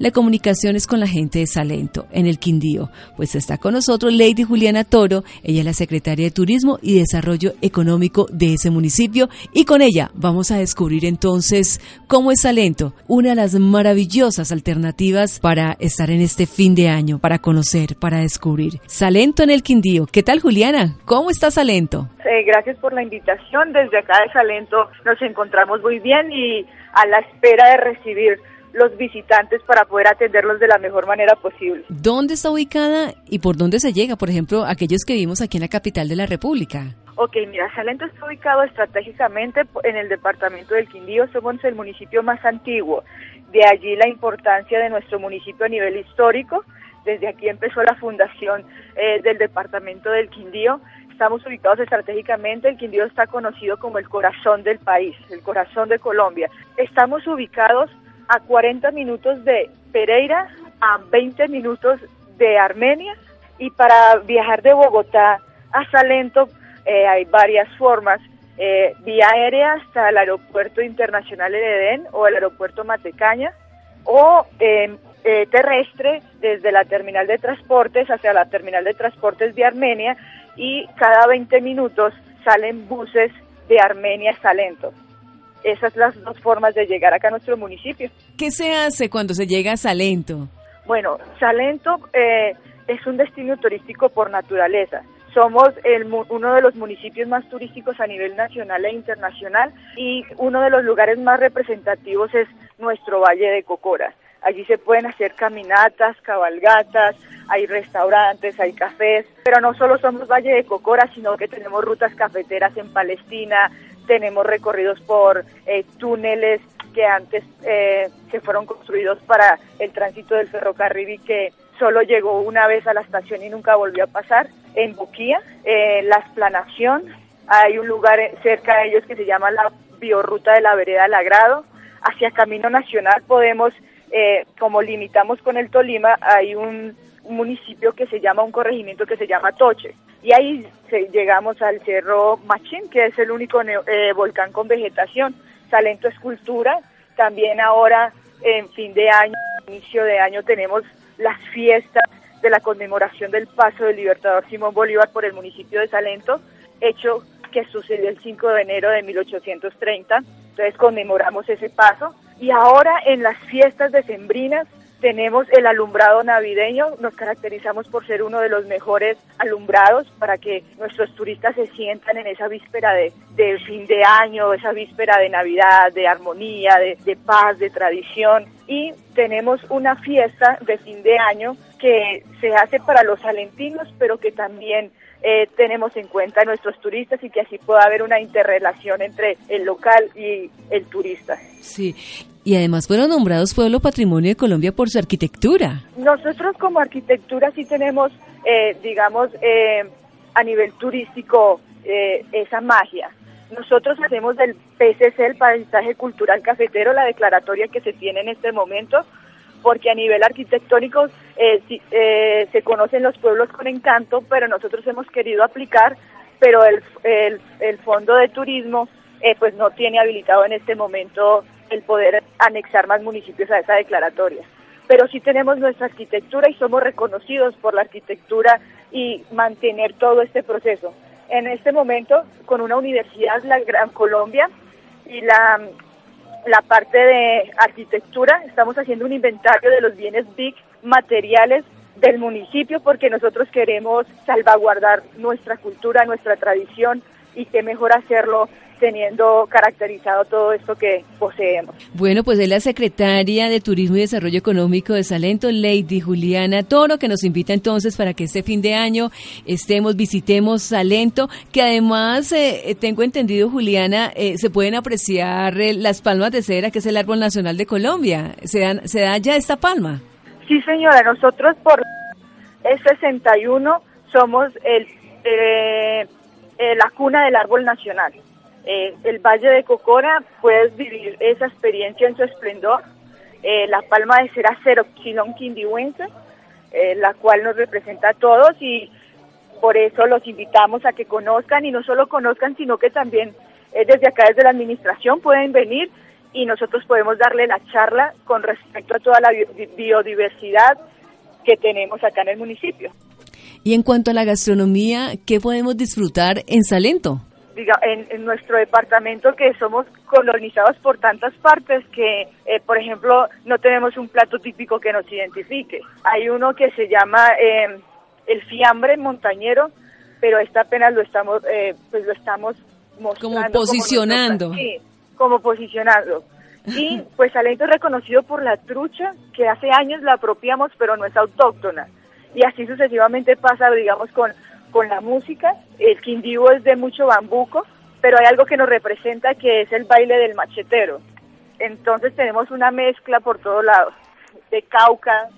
La comunicación es con la gente de Salento, en el Quindío. Pues está con nosotros Lady Juliana Toro, ella es la secretaria de Turismo y Desarrollo Económico de ese municipio. Y con ella vamos a descubrir entonces cómo es Salento, una de las maravillosas alternativas para estar en este fin de año, para conocer, para descubrir. Salento en el Quindío. ¿Qué tal Juliana? ¿Cómo está Salento? Eh, gracias por la invitación. Desde acá de Salento nos encontramos muy bien y a la espera de recibir los visitantes para poder atenderlos de la mejor manera posible. ¿Dónde está ubicada y por dónde se llega? Por ejemplo, aquellos que vivimos aquí en la capital de la República. Ok, mira, Salento está ubicado estratégicamente en el departamento del Quindío, somos el municipio más antiguo. De allí la importancia de nuestro municipio a nivel histórico. Desde aquí empezó la fundación eh, del departamento del Quindío. Estamos ubicados estratégicamente, el Quindío está conocido como el corazón del país, el corazón de Colombia. Estamos ubicados a 40 minutos de Pereira, a 20 minutos de Armenia. Y para viajar de Bogotá a Salento eh, hay varias formas, eh, vía aérea hasta el aeropuerto internacional de Edén o el aeropuerto Matecaña. O eh, terrestre desde la terminal de transportes hacia la terminal de transportes de Armenia. Y cada 20 minutos salen buses de Armenia a Salento esas son las dos formas de llegar acá a nuestro municipio. ¿Qué se hace cuando se llega a Salento? Bueno, Salento eh, es un destino turístico por naturaleza. Somos el, uno de los municipios más turísticos a nivel nacional e internacional y uno de los lugares más representativos es nuestro Valle de Cocora. Allí se pueden hacer caminatas, cabalgatas, hay restaurantes, hay cafés, pero no solo somos Valle de Cocora, sino que tenemos rutas cafeteras en Palestina, tenemos recorridos por eh, túneles que antes eh, se fueron construidos para el tránsito del ferrocarril y que solo llegó una vez a la estación y nunca volvió a pasar. En Buquía, eh, la explanación, hay un lugar cerca de ellos que se llama la biorruta de la vereda Lagrado. Hacia Camino Nacional podemos, eh, como limitamos con el Tolima, hay un municipio que se llama, un corregimiento que se llama Toche. Y ahí llegamos al Cerro Machín, que es el único eh, volcán con vegetación. Salento Escultura, también ahora en fin de año, inicio de año, tenemos las fiestas de la conmemoración del paso del libertador Simón Bolívar por el municipio de Salento, hecho que sucedió el 5 de enero de 1830. Entonces conmemoramos ese paso. Y ahora en las fiestas decembrinas tenemos el alumbrado navideño, nos caracterizamos por ser uno de los mejores alumbrados para que nuestros turistas se sientan en esa víspera de, fin de año, esa víspera de Navidad, de armonía, de, de paz, de tradición. Y tenemos una fiesta de fin de año que se hace para los salentinos, pero que también eh, tenemos en cuenta a nuestros turistas y que así pueda haber una interrelación entre el local y el turista. Sí, y además fueron nombrados Pueblo Patrimonio de Colombia por su arquitectura. Nosotros como arquitectura sí tenemos, eh, digamos, eh, a nivel turístico eh, esa magia. Nosotros hacemos del PCC, el Paisaje Cultural Cafetero, la declaratoria que se tiene en este momento, porque a nivel arquitectónico se conocen los pueblos con encanto, pero nosotros hemos querido aplicar, pero el, el, el Fondo de Turismo pues no tiene habilitado en este momento el poder anexar más municipios a esa declaratoria. Pero sí tenemos nuestra arquitectura y somos reconocidos por la arquitectura y mantener todo este proceso. En este momento, con una universidad, la Gran Colombia, y la la parte de arquitectura, estamos haciendo un inventario de los bienes BIC materiales del municipio porque nosotros queremos salvaguardar nuestra cultura, nuestra tradición y qué mejor hacerlo teniendo caracterizado todo esto que poseemos. Bueno, pues es la secretaria de Turismo y Desarrollo Económico de Salento, Lady Juliana Toro, que nos invita entonces para que este fin de año estemos, visitemos Salento, que además, eh, tengo entendido, Juliana, eh, se pueden apreciar eh, las palmas de cera, que es el árbol nacional de Colombia. ¿Se, dan, ¿Se da ya esta palma? Sí, señora, nosotros por el 61 somos el, la cuna del árbol nacional. Eh, el Valle de Cocora, puedes vivir esa experiencia en su esplendor. Eh, la palma de cera Xeroxilon quindihuense, eh, la cual nos representa a todos y por eso los invitamos a que conozcan y no solo conozcan, sino que también desde acá, desde la administración, pueden venir y nosotros podemos darle la charla con respecto a toda la biodiversidad que tenemos acá en el municipio. Y en cuanto a la gastronomía, ¿qué podemos disfrutar en Salento? En, nuestro departamento que somos colonizados por tantas partes que, eh, por ejemplo, no tenemos un plato típico que nos identifique. Hay uno que se llama eh, el fiambre montañero, pero esta apenas lo estamos, eh, pues lo estamos mostrando. Como posicionando. Como sí, como posicionando. Y pues Salento es reconocido por la trucha, que hace años la apropiamos, pero no es autóctona. Y así sucesivamente pasa, digamos, con con la música. El quindío es de mucho bambuco, pero hay algo que nos representa que es el baile del machetero. Entonces tenemos una mezcla por todos lados, de Cauca,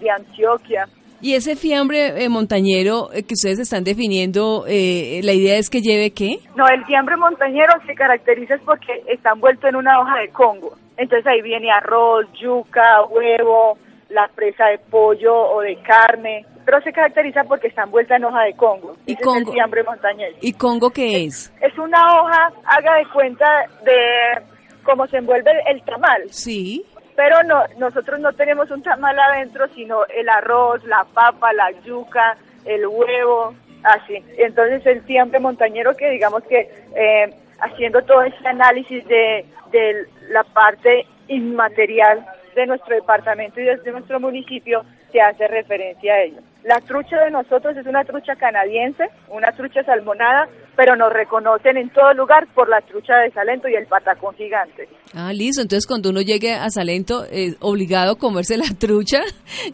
de Antioquia. ¿Y ese fiambre eh, montañero eh, que ustedes están definiendo, eh, la idea es que lleve qué? No, el fiambre montañero se caracteriza porque está envuelto en una hoja de Congo. Entonces ahí viene arroz, yuca, huevo, la presa de pollo o de carne, pero se caracteriza porque está envuelta en hoja de Congo. ¿Y Congo? montañés. ¿Y Congo qué es? Es una hoja, haga de cuenta de cómo se envuelve el tamal. Sí. Pero no, nosotros no tenemos un tamal adentro, sino el arroz, la papa, la yuca, el huevo, así. Entonces el fiambre montañero que digamos que eh, haciendo todo ese análisis de, de la parte inmaterial de nuestro departamento y desde nuestro municipio se hace referencia a ello. La trucha de nosotros es una trucha canadiense, una trucha salmonada, pero nos reconocen en todo lugar por la trucha de Salento y el patacón gigante. Ah, listo. Entonces, cuando uno llegue a Salento, es obligado a comerse la trucha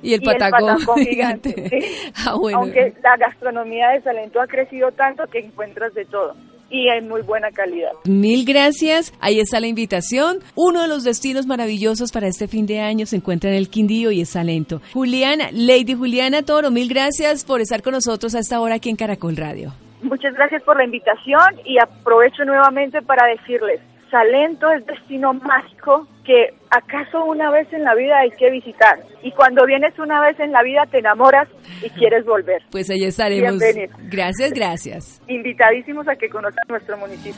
y el, patacón, gigante. Ah, Aunque la gastronomía de Salento ha crecido tanto que encuentras de todo y en muy buena calidad. Mil gracias. Ahí está la invitación. Uno de los destinos maravillosos para este fin de año se encuentra en el Quindío y es Salento. Juliana, Lady Juliana Toro, mil gracias por estar con nosotros a esta hora aquí en Caracol Radio. Muchas gracias por la invitación y aprovecho nuevamente para decirles, Salento es destino mágico que acaso una vez en la vida hay que visitar. Y cuando vienes una vez en la vida te enamoras y quieres volver. Pues allá estaremos. Gracias, gracias. Invitadísimos a que conozcan nuestro municipio.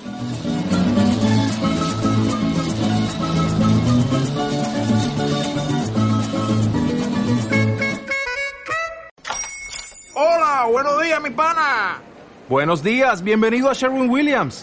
Hola, buenos días, mi pana. Buenos días, bienvenido a Sherwin Williams.